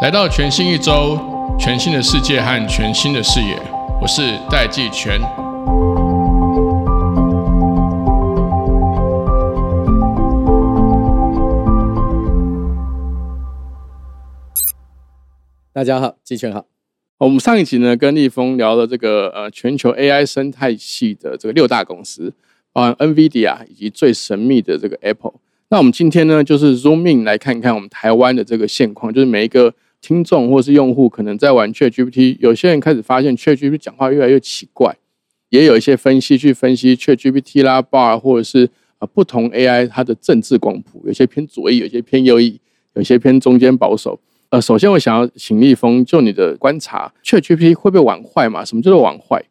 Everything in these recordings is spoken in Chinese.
来到全新一周，全新的世界和全新的视野，我是戴季全。大家好，季全好。我们上一集呢，跟立峰聊了这个呃全球 AI 生态系的这个六大公司，包含 NVIDIA 以及最神秘的这个 Apple。那我们今天呢，就是 Zoom in 来看一看我们台湾的这个现况，就是每一个听众或是用户可能在玩 ChatGPT，有些人开始发现 ChatGPT 讲话越来越奇怪，也有一些分析去分析 ChatGPT 啦、Bar 或者是啊不同 AI 它的政治光谱，有些偏左翼，有些偏右翼，有些偏中间保守。呃，首先我想要请立峰，就你的观察，ChatGPT 会不会玩坏嘛？什么叫做玩坏？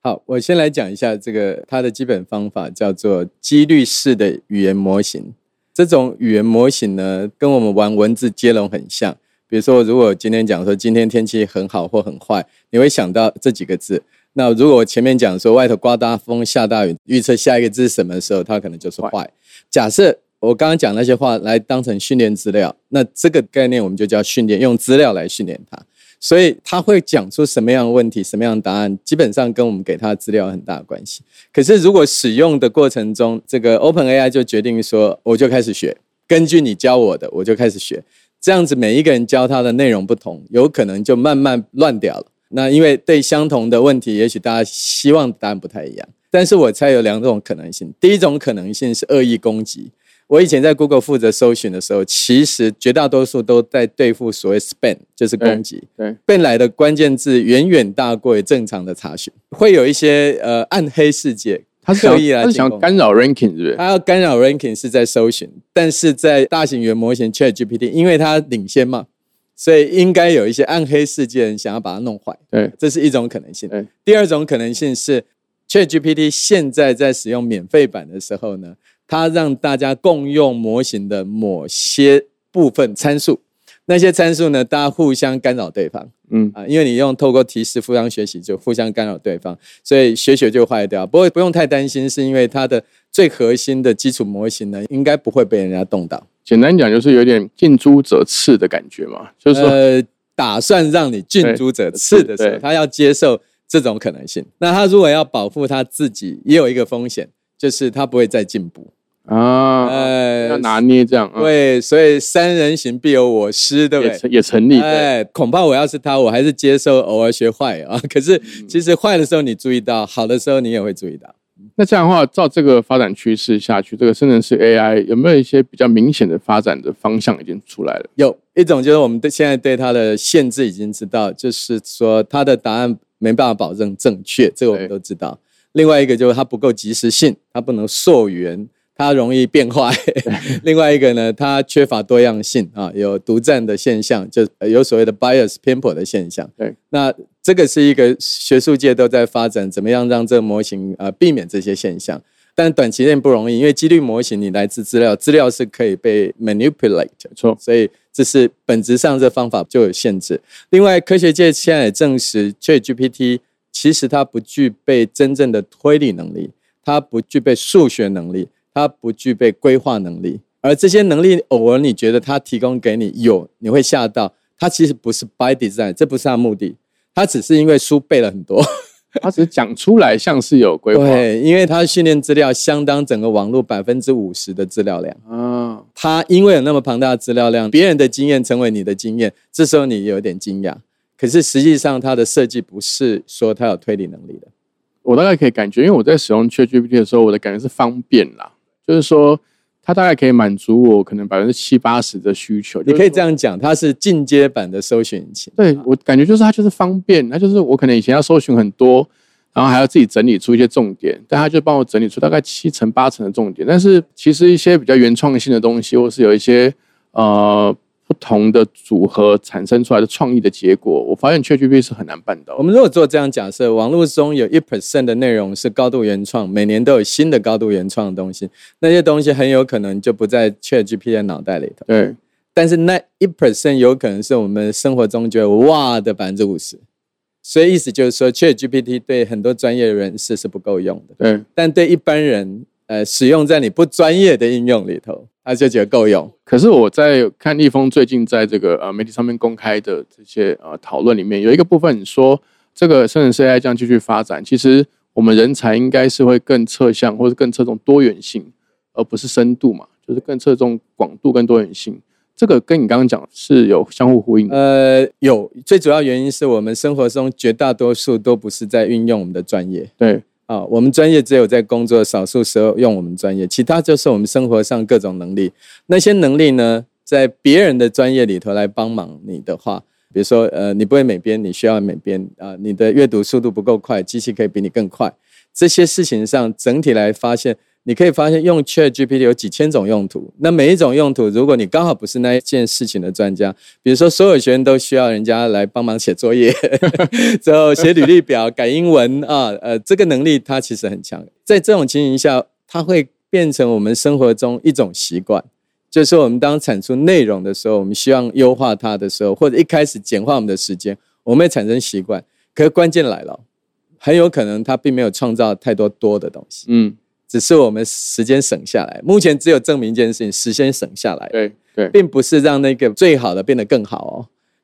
好，我先来讲一下这个它的基本方法，叫做几率式的语言模型。这种语言模型呢，跟我们玩文字接龙很像。比如说，如果今天讲说今天天气很好或很坏，你会想到这几个字。那如果我前面讲说外头刮大风、下大雨，预测下一个字是什么时候，它可能就是坏。假设。我刚刚讲那些话来当成训练资料，那这个概念我们就叫训练，用资料来训练它。所以他会讲出什么样的问题、什么样的答案，基本上跟我们给他的资料很大的关系。可是如果使用的过程中，这个 Open AI 就决定说，我就开始学，根据你教我的，我就开始学。这样子每一个人教他的内容不同，有可能就慢慢乱掉了。那因为对相同的问题，也许大家希望答案不太一样。但是我猜有两种可能性，第一种可能性是恶意攻击。我以前在 Google 负责搜寻的时候，其实绝大多数都在对付所谓 spam，就是攻击。对，spam 来的关键字远远大过于正常的查询，会有一些呃暗黑世界，他刻意来，他想干扰 ranking，是不是？他要干扰 ranking 是在搜寻，但是在大型语言模型 ChatGPT，因为它领先嘛，所以应该有一些暗黑世界人想要把它弄坏。对，这是一种可能性。对，第二种可能性是 ChatGPT 现在在使用免费版的时候呢？它让大家共用模型的某些部分参数，那些参数呢，大家互相干扰对方，嗯啊，因为你用透过提示互相学习，就互相干扰对方，所以学学就坏掉。不过不用太担心，是因为它的最核心的基础模型呢，应该不会被人家动到。简单讲，就是有点近朱者赤的感觉嘛，就是呃，打算让你近朱者赤的时候，他要接受这种可能性。那他如果要保护他自己，也有一个风险，就是他不会再进步。啊，哎，要拿捏这样，对，所以三人行必有我师，对不对？也成立，哎，恐怕我要是他，我还是接受偶尔学坏啊。可是其实坏的时候你注意到，好的时候你也会注意到。那这样的话，照这个发展趋势下去，这个生成式 AI 有没有一些比较明显的发展的方向已经出来了？有一种就是我们对现在对它的限制已经知道，就是说它的答案没办法保证正确，这个我们都知道。另外一个就是它不够及时性，它不能溯源。它容易变坏，另外一个呢，它缺乏多样性啊，有独占的现象，就有所谓的 bias 偏颇的现象。对，那这个是一个学术界都在发展，怎么样让这个模型呃避免这些现象？但短期内不容易，因为几率模型你来自资料，资料是可以被 manipulate，错，所以这是本质上这方法就有限制。另外，科学界现在也证实，ChatGPT 其实它不具备真正的推理能力，它不具备数学能力。它不具备规划能力，而这些能力偶尔你觉得它提供给你有，你会吓到。它其实不是 by design，这不是它目的，它只是因为书背了很多，它只是讲出来像是有规划。对，因为它训练资料相当整个网络百分之五十的资料量。啊，它因为有那么庞大的资料量，别人的经验成为你的经验，这时候你有点惊讶。可是实际上它的设计不是说它有推理能力的。我大概可以感觉，因为我在使用 ChatGPT 的时候，我的感觉是方便啦。就是说，它大概可以满足我可能百分之七八十的需求。你可以这样讲，它是进阶版的搜寻引擎。对我感觉就是它就是方便，它就是我可能以前要搜寻很多，然后还要自己整理出一些重点，但它就帮我整理出大概七成八成的重点。但是其实一些比较原创性的东西，或是有一些呃。不同的组合产生出来的创意的结果，我发现 ChatGPT 是很难办到。我们如果做这样假设，网络中有一 percent 的内容是高度原创，每年都有新的高度原创的东西，那些东西很有可能就不在 ChatGPT 的脑袋里头。对，但是那一 percent 有可能是我们生活中觉得哇的百分之五十，所以意思就是说，ChatGPT 对很多专业人士是不够用的，对，但对一般人，呃，使用在你不专业的应用里头，他就觉得够用。可是我在看立峰最近在这个呃媒体上面公开的这些呃讨论里面，有一个部分说，这个生成式 AI 这样继续发展，其实我们人才应该是会更侧向或者更侧重多元性，而不是深度嘛，就是更侧重广度跟多元性。这个跟你刚刚讲是有相互呼应的。呃，有最主要原因是我们生活中绝大多数都不是在运用我们的专业对，啊，我们专业只有在工作少数时候用我们专业，其他就是我们生活上各种能力。那些能力呢，在别人的专业里头来帮忙你的话，比如说呃，你不会美编，你需要美编啊、你的阅读速度不够快，机器可以比你更快。这些事情上，整体来发现，你可以发现用 Chat GPT 有几千种用途。那每一种用途，如果你刚好不是那一件事情的专家，比如说所有学生都需要人家来帮忙写作业，之后写履历表、改英文啊，呃，这个能力它其实很强。在这种情形下，它会变成我们生活中一种习惯。就是我们当产出内容的时候，我们希望优化它的时候，或者一开始简化我们的时间，我们会产生习惯。可是关键来了，很有可能它并没有创造太多多的东西，嗯，只是我们时间省下来。目前只有证明一件事情：时间省下来，对对，并不是让那个最好的变得更好哦，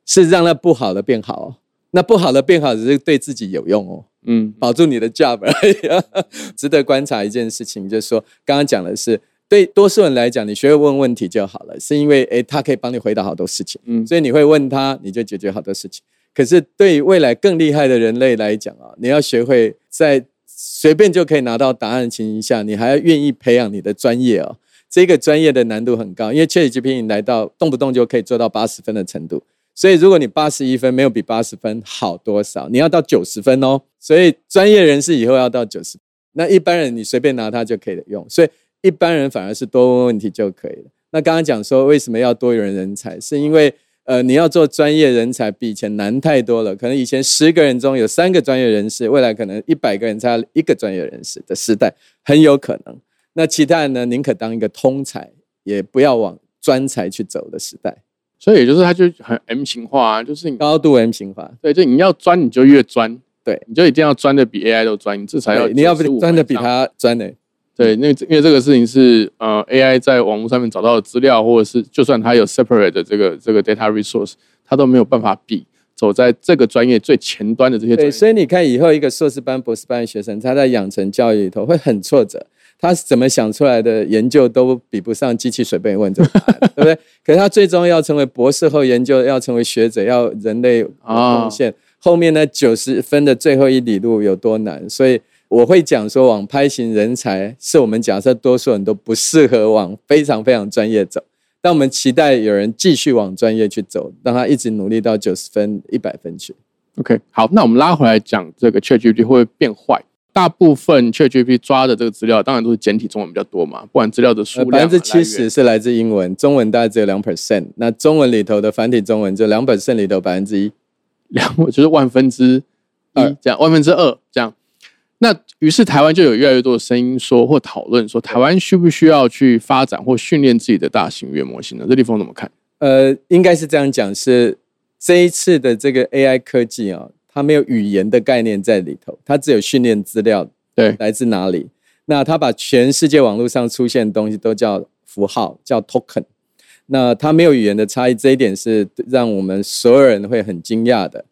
是让那不好的变好哦。那不好的变好只是对自己有用哦，嗯，保住你的 job 而已啊。值得观察一件事情，就是说，刚刚讲的是对多数人来讲，你学会问问题就好了，是因为诶，他可以帮你回答好多事情，嗯所以你会问他，你就解决好多事情。可是对于未来更厉害的人类来讲啊，你要学会在随便就可以拿到答案的情形下，你还要愿意培养你的专业哦。这个专业的难度很高，因为 ChatGPT 来到动不动就可以做到八十分的程度，所以如果你八十一分没有比八十分好多少，你要到九十分哦。所以专业人士以后要到九十，那一般人你随便拿它就可以用，所以一般人反而是多问问题就可以了。那刚刚讲说为什么要多元人才，是因为呃你要做专业人才比以前难太多了，可能以前十个人中有三个专业人士，未来可能一百个人才一个专业人士的时代很有可能。那其他人呢，宁可当一个通才，也不要往专才去走的时代，所以也就是它就很 M 型化啊，就是你高度 M 型化。对，就你要钻你就越钻，对，你就一定要钻的比 AI 都钻，你至少要你要不95钻的比以上他钻的，对，那因为这个事情是呃 AI 在网络上面找到的资料，或者是就算它有 separate 的这个这个 data resource，它都没有办法比走在这个专业最前端的这些专对，业。所以你看以后一个硕士班、博士班的学生，他在养成教育里头会很挫折。他怎么想出来的研究都比不上机器随便问这个答案，对不对？可是他最终要成为博士后研究，要成为学者，要人类有贡献。后面呢，九十分的最后一里路有多难？所以我会讲说，网拍型人才是我们假设多数人都不适合往非常非常专业走，但我们期待有人继续往专业去走，让他一直努力到九十分、一百分去。OK，好，那我们拉回来讲这个 ChatGPT 会不会变坏？大部分 ChatGPT 抓的这个资料，当然都是简体中文比较多嘛，不管资料的数量百分之七十是来自英文，中文大概只有两 percent。那中文里头的繁体中文就两 percent 里头百分之一。两就是万分之一二这样，万分之二这样。那于是台湾就有越来越多的声音说或讨论说，台湾需不需要去发展或训练自己的大型语言模型呢？这地方怎么看？呃，应该是这样讲，是这一次的这个 AI 科技啊、它没有语言的概念在里头，它只有训练资料对，来自哪里。那它把全世界网络上出现的东西都叫符号，叫 token。那它没有语言的差异，这一点是让我们所有人会很惊讶的。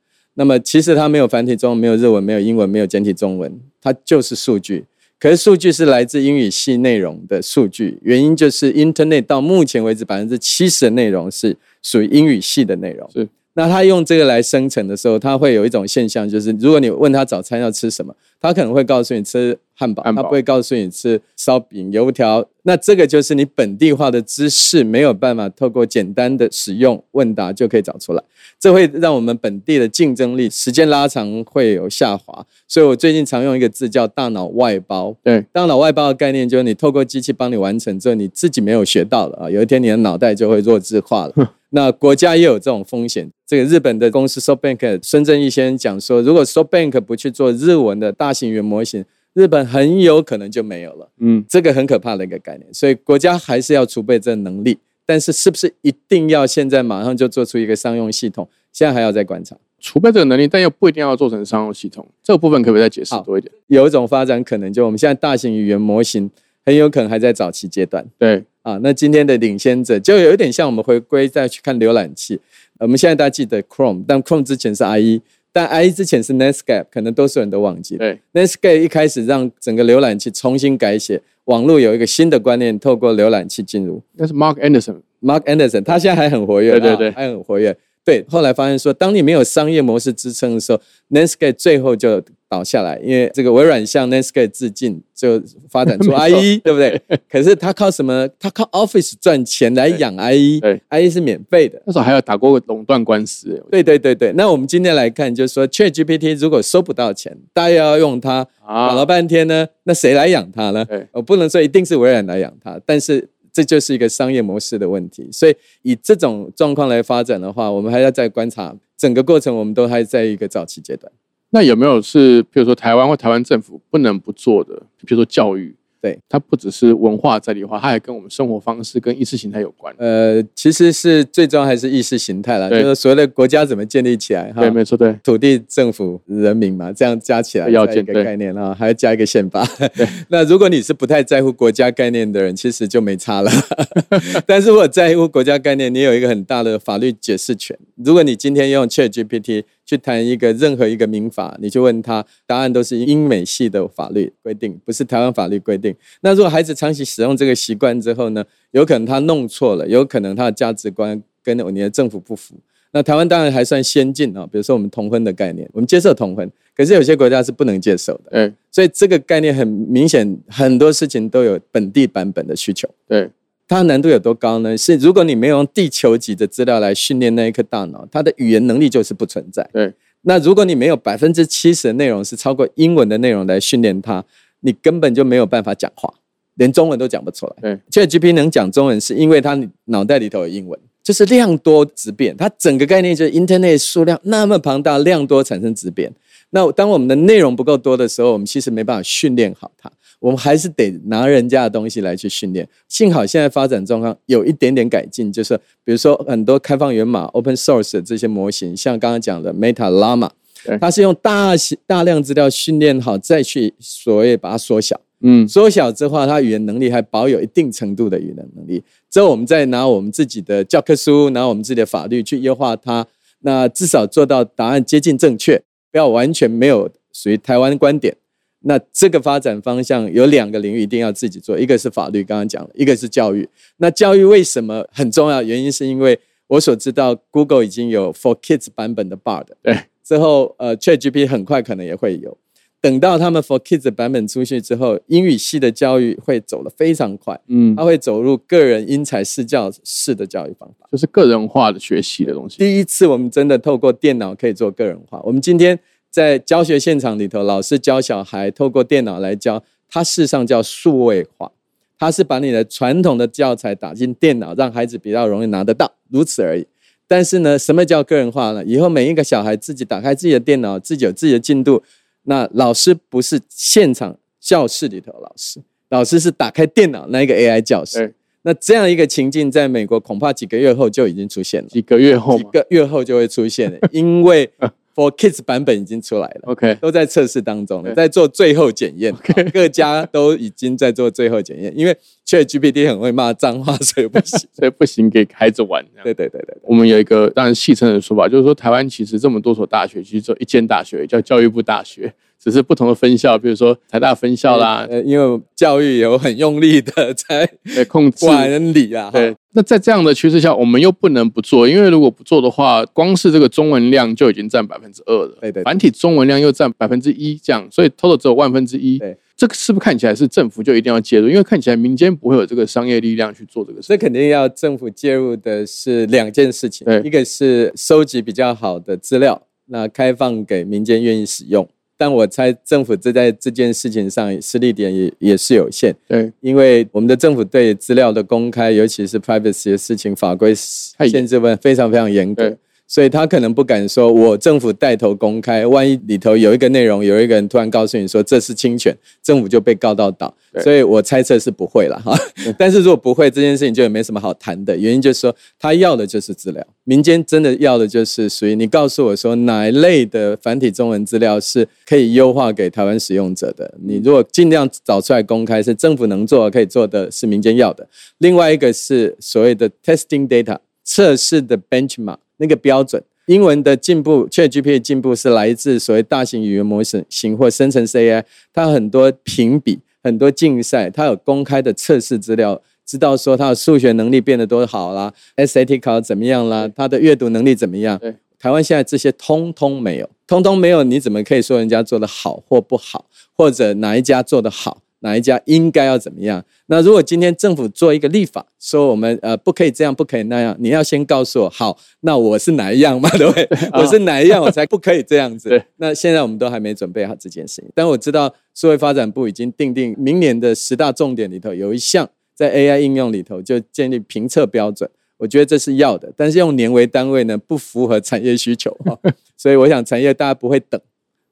那么其实它没有繁体中文，没有日文，没有英文，没有简体中文，它就是数据。可是数据是来自英语系内容的数据，原因就是 Internet 到目前为止百分之七十的内容是属于英语系的内容。是。那他用这个来生成的时候，他会有一种现象，就是如果你问他早餐要吃什么，他可能会告诉你吃汉堡，堡他不会告诉你吃烧饼、油条。那这个就是你本地化的知识没有办法透过简单的使用问答就可以找出来，这会让我们本地的竞争力时间拉长会有下滑。所以我最近常用一个字叫大脑外包。对，大脑外包的概念就是你透过机器帮你完成之后，你自己没有学到了啊，有一天你的脑袋就会弱智化了。那国家也有这种风险。这个日本的公司 SoftBank 孙正义先生讲说，如果 SoftBank 不去做日文的大型语言模型，日本很有可能就没有了。嗯，这个很可怕的一个概念，所以国家还是要储备这能力。但是是不是一定要现在马上就做出一个商用系统？现在还要再观察。储备这个能力，但又不一定要做成商用系统。这个部分可不可以再解释多一点？有一种发展可能，就我们现在大型语言模型很有可能还在早期阶段对，啊。那今天的领先者就有一点像我们回归再去看浏览器，我们现在大家记得 Chrome，但 Chrome 之前是 IE，但 IE 之前是 Netscape，可能多数人都忘记了。对，Netscape 一开始让整个浏览器重新改写，网络有一个新的观念，透过浏览器进入。那是 Mark Anderson。Mark Anderson，他现在还很活跃，对对对啊还很活跃。对，后来发现说，当你没有商业模式支撑的时候，Netscape 最后就倒下来，因为这个微软向 Netscape 致敬，就发展出 IE，对不对？可是他靠什么？他靠 Office 赚钱来养 IE，对，IE 是免费的。那时候还有打过垄断官司，对对对对，那我们今天来看，就是说 ChatGPT 如果收不到钱，大家要用它搞了啊，半天呢，那谁来养它呢？我不能说一定是微软来养它，但是这就是一个商业模式的问题。所以以这种状况来发展的话，我们还要再观察整个过程，我们都还在一个早期阶段。那有没有是，比如说台湾或台湾政府不能不做的，比如说教育？对，它不只是文化在地化，它还跟我们生活方式跟意识形态有关。呃，其实是最终还是意识形态啦，就是所谓的国家怎么建立起来哈对，。没错，对，土地、政府、人民嘛，这样加起来要建一个概念啊，还要加一个宪法。那如果你是不太在乎国家概念的人，其实就没差了。但是如果在乎国家概念，你有一个很大的法律解释权。如果你今天用 ChatGPT 去谈一个任何一个民法，你去问他，答案都是英美系的法律规定，不是台湾法律规定。那如果孩子长期使用这个习惯之后呢，有可能他弄错了，有可能他的价值观跟你的政府不符。那台湾当然还算先进啊，比如说我们同婚的概念，我们接受同婚，可是有些国家是不能接受的，嗯所以这个概念很明显，很多事情都有本地版本的需求。对它难度有多高呢？是如果你没有用地球级的资料来训练那一颗大脑，它的语言能力就是不存在。对那如果你没有百分之七十的内容是超过英文的内容来训练它，你根本就没有办法讲话，连中文都讲不出来。对 ChatGPT 能讲中文，是因为它脑袋里头有英文，就是量多质变。它整个概念就是 Internet 数量那么庞大，量多产生质变。那当我们的内容不够多的时候，我们其实没办法训练好它，我们还是得拿人家的东西来去训练。幸好现在发展状况有一点点改进，就是比如说很多开放源码 （open source） 的这些模型，像刚刚讲的 Meta Llama，对它是用大型大量资料训练好，再去所谓把它缩小。嗯，缩小之后，它语言能力还保有一定程度的语言能力。之后我们再拿我们自己的教科书，拿我们自己的法律去优化它，那至少做到答案接近正确，不要完全没有属于台湾观点。那这个发展方向有两个领域一定要自己做，一个是法律，刚刚讲了，一个是教育。那教育为什么很重要？原因是因为我所知道，Google 已经有 For Kids 版本的 Bard，对之后呃 ChatGPT 很快可能也会有。等到他们 For Kids 的版本出去之后，英语系的教育会走得非常快，嗯它，会走入个人因材施教式的教育方法。就是个人化的学习的东西。第一次我们真的透过电脑可以做个人化。我们今天在教学现场里头，老师教小孩透过电脑来教，它事实上叫数位化，它是把你的传统的教材打进电脑，让孩子比较容易拿得到，如此而已。但是呢，什么叫个人化呢？以后每一个小孩自己打开自己的电脑，自己有自己的进度。那老师不是现场教室里头老师，老师是打开电脑那一个 AI 教室。那这样一个情境，在美国恐怕几个月后就已经出现了。几个月后几个月后就会出现了，因为 For Kids 版本已经出来了，，OK，都在测试当中了，在做最后检验。各家都已经在做最后检验，因为 ChatGPT 很会骂脏话，所以不行。所以不行给孩子玩。对对对对对，我们有一个当然戏称的说法，就是说台湾其实这么多所大学，其实只有一间大学叫教育部大学，只是不同的分校，比如说台大分校啦，呃，因为教育有很用力的在 控制。管理啊，对，，那在这样的趋势下，我们又不能不做，因为如果不做的话，光是这个中文量就已经占百分之二了，对对对繁体中文量又占百分之一，这样，所以 total 只有万分之一。对，这个是不是看起来是政府就一定要介入？因为看起来民间不会有这个商业力量去做这个事。这肯定要政府介入的是两件事情对，一个是收集比较好的资料，那开放给民间愿意使用。但我猜政府这在这件事情上实力点也也是有限，对，因为我们的政府对资料的公开，尤其是 privacy 的事情，法规限制问非常非常严格。对，所以他可能不敢说，我政府带头公开，万一里头有一个内容，有一个人突然告诉你说这是侵权，政府就被告到倒。所以我猜测是不会了哈。但是如果不会，这件事情就也没什么好谈的。原因就是说，他要的就是资料，民间真的要的就是属于你告诉我说哪一类的繁体中文资料是可以优化给台湾使用者的。你如果尽量找出来公开，是政府能做可以做的是民间要的。另外一个是所谓的 testing data 测试的 benchmark。那个标准，英文的进步，ChatGPT 进步是来自所谓大型语言模型型或生成式 AI，它很多评比，很多竞赛，它有公开的测试资料，知道说它的数学能力变得多好啦，SAT 考怎么样啦，它的阅读能力怎么样？对台湾现在这些通通没有，通通没有，你怎么可以说人家做的好或不好，或者哪一家做的好？哪一家应该要怎么样？那如果今天政府做一个立法，说我们呃不可以这样，不可以那样，你要先告诉我，好，那我是哪一样嘛？对不对？我是哪一样，我才不可以这样子？那现在我们都还没准备好这件事情，但我知道社会发展部已经定定明年的十大重点里头有一项在 AI 应用里头就建立评测标准，我觉得这是要的，但是用年为单位呢不符合产业需求哈，所以我想产业大家不会等，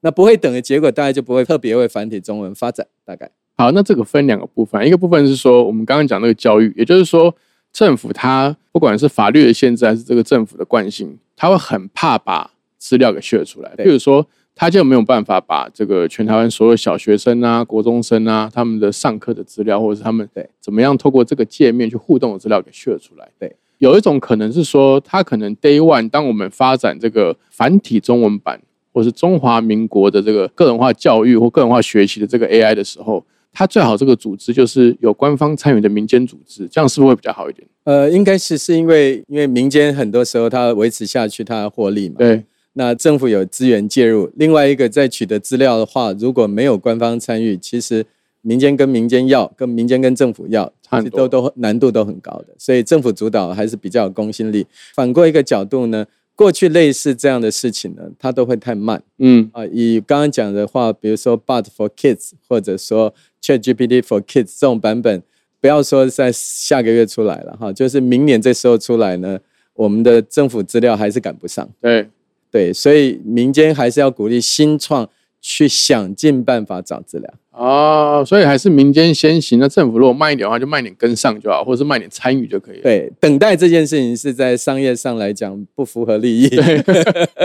那不会等的结果，大家就不会特别为繁体中文发展，大概。好，那这个分两个部分，一个部分是说我们刚刚讲那个教育，也就是说政府它不管是法律的限制还是这个政府的惯性，它会很怕把资料给泄出来。比如说，它就没有办法把这个全台湾所有小学生啊、国中生啊他们的上课的资料，或者是他们怎么样透过这个界面去互动的资料给泄出来。对，有一种可能是说，它可能 Day One 当我们发展这个繁体中文版，或是中华民国的这个个人化教育或个人化学习的这个 AI 的时候。它最好这个组织就是有官方参与的民间组织，这样是不是会比较好一点？呃，应该是是因为因为民间很多时候它维持下去，它要获利嘛。对。那政府有资源介入，另外一个在取得资料的话，如果没有官方参与，其实民间跟民间要，跟民间跟政府要，都都难度都很高的。所以政府主导还是比较有公信力。反过一个角度呢？过去类似这样的事情呢，它都会太慢。嗯啊，以刚刚讲的话，比如说 But for Kids，或者说 ChatGPT for Kids 这种版本，不要说在下个月出来了哈，就是明年这时候出来呢，我们的政府资料还是赶不上。对对，所以民间还是要鼓励新创。去想尽办法找资料哦，所以还是民间先行。那政府如果慢一点的话，就慢点跟上就好，或者是慢点参与就可以了。对，等待这件事情是在商业上来讲不符合利益。对，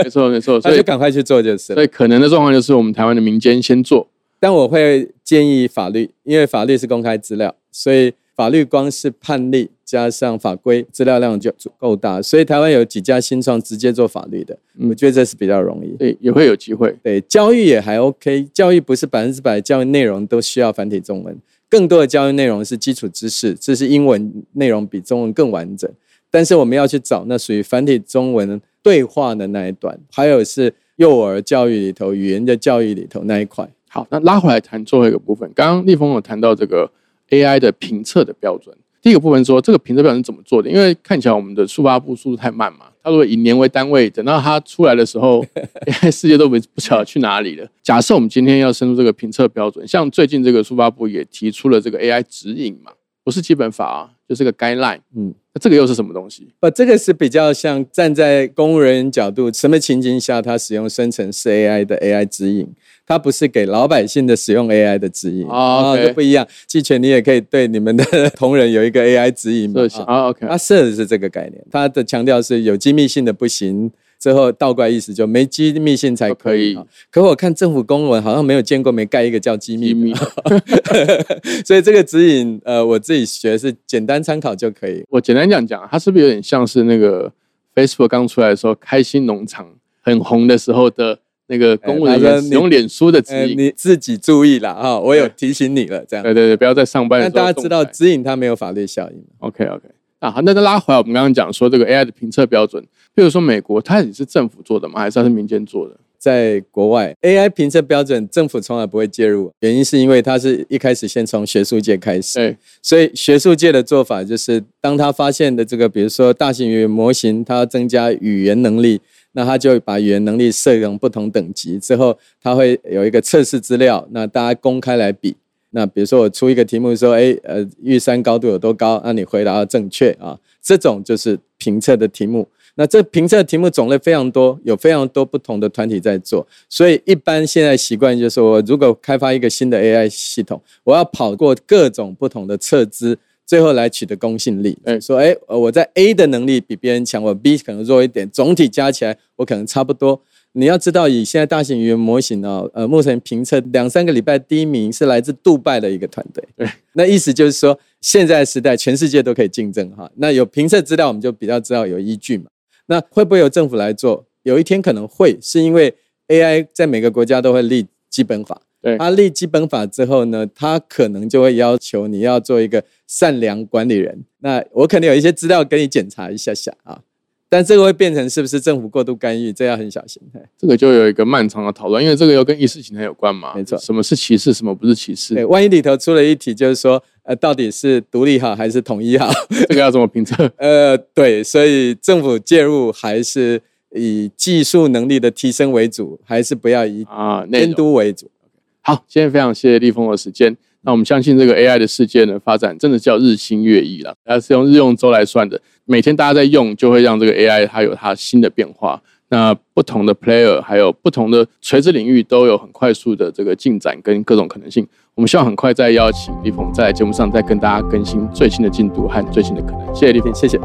没错没错，所以就赶快去做就是。所以可能的状况就是我们台湾的民间先做，但我会建议法律，因为法律是公开资料，所以。法律光是判例加上法规资料量就足够大，所以台湾有几家新创直接做法律的，我觉得这是比较容易，对，也会有机会。对，教育也还 OK，教育不是百分之百教育内容都需要繁体中文，更多的教育内容是基础知识，这是英文内容比中文更完整。但是我们要去找那属于繁体中文对话的那一段，还有是幼儿教育里头语言的教育里头那一块。好，那拉回来谈最后一个部分，刚刚立峰有谈到这个。AI 的评测的标准，第一个部分说这个评测标准怎么做的？因为看起来我们的速发布速度太慢嘛。它如果以年为单位，等到它出来的时候，AI 世界都不不晓得去哪里了。假设我们今天要深入这个评测标准，像最近这个速发布也提出了这个 AI 指引嘛，不是基本法啊，就是个 guideline。嗯。那这个又是什么东西？不，这个是比较像站在公务人员角度，什么情境下他使用生成式 AI 的 AI 指引，它不是给老百姓的使用 AI 的指引啊，这不一样。季全，你也可以对你们的同仁有一个 AI 指引嘛？啊，OK，它设的是这个概念，它的强调是有机密性的不行。最后倒过来意思就没机密性才可以，可我看政府公文好像没有见过没盖一个叫机密，所以这个指引呃我自己学是简单参考就可以。我简单讲讲，它是不是有点像是那个 Facebook 刚出来的时候，开心农场很红的时候的那个公务人员使用脸书的指引？你自己注意了哈，我有提醒你了，这样。对对对，不要在上班。那大家知道指引它没有法律效应。OK OK。啊，好，那再拉回来，我们刚刚讲说这个 AI 的评测标准，比如说美国，它也是政府做的吗？还是它是民间做的？在国外，AI 评测标准政府从来不会介入，原因是因为它是一开始先从学术界开始，对，所以学术界的做法就是，当他发现的这个，比如说大型语言模型，它要增加语言能力，那他就把语言能力设成不同等级之后，他会有一个测试资料，那大家公开来比。那比如说我出一个题目说，哎，呃，玉山高度有多高？那你回答要正确啊，这种就是评测的题目。那这评测题目种类非常多，有非常多不同的团体在做，所以一般现在习惯就是我如果开发一个新的 AI 系统，我要跑过各种不同的测资，最后来取得公信力。哎，说哎，我在 A 的能力比别人强，我 B 可能弱一点，总体加起来我可能差不多。你要知道，以现在大型语言模型呢，呃，目前评测两三个礼拜第一名是来自杜拜的一个团队。对，那意思就是说，现在时代全世界都可以竞争哈。那有评测资料，我们就比较知道有依据嘛。那会不会由政府来做？有一天可能会，是因为 AI 在每个国家都会立基本法。对，它立基本法之后呢，它可能就会要求你要做一个善良管理人。那我可能有一些资料给你检查一下下啊。但这个会变成是不是政府过度干预？这要很小心。这个就有一个漫长的讨论，因为这个又跟意识形态有关嘛。没错，什么是歧视，什么不是歧视？对，万一里头出了一题，就是说，呃，到底是独立好还是统一好？这个要怎么评测？呃，对，所以政府介入还是以技术能力的提升为主，还是不要以啊监督为主？好，今天非常谢谢立峰的时间。那我们相信这个 AI 的世界呢，发展真的叫日新月异了。它是用日用周来算的，每天大家在用，就会让这个 AI 它有它新的变化。那不同的 player 还有不同的垂直领域都有很快速的这个进展跟各种可能性。我们希望很快再邀请立峰在节目上再跟大家更新最新的进度和最新的可能。谢谢立峰，谢谢。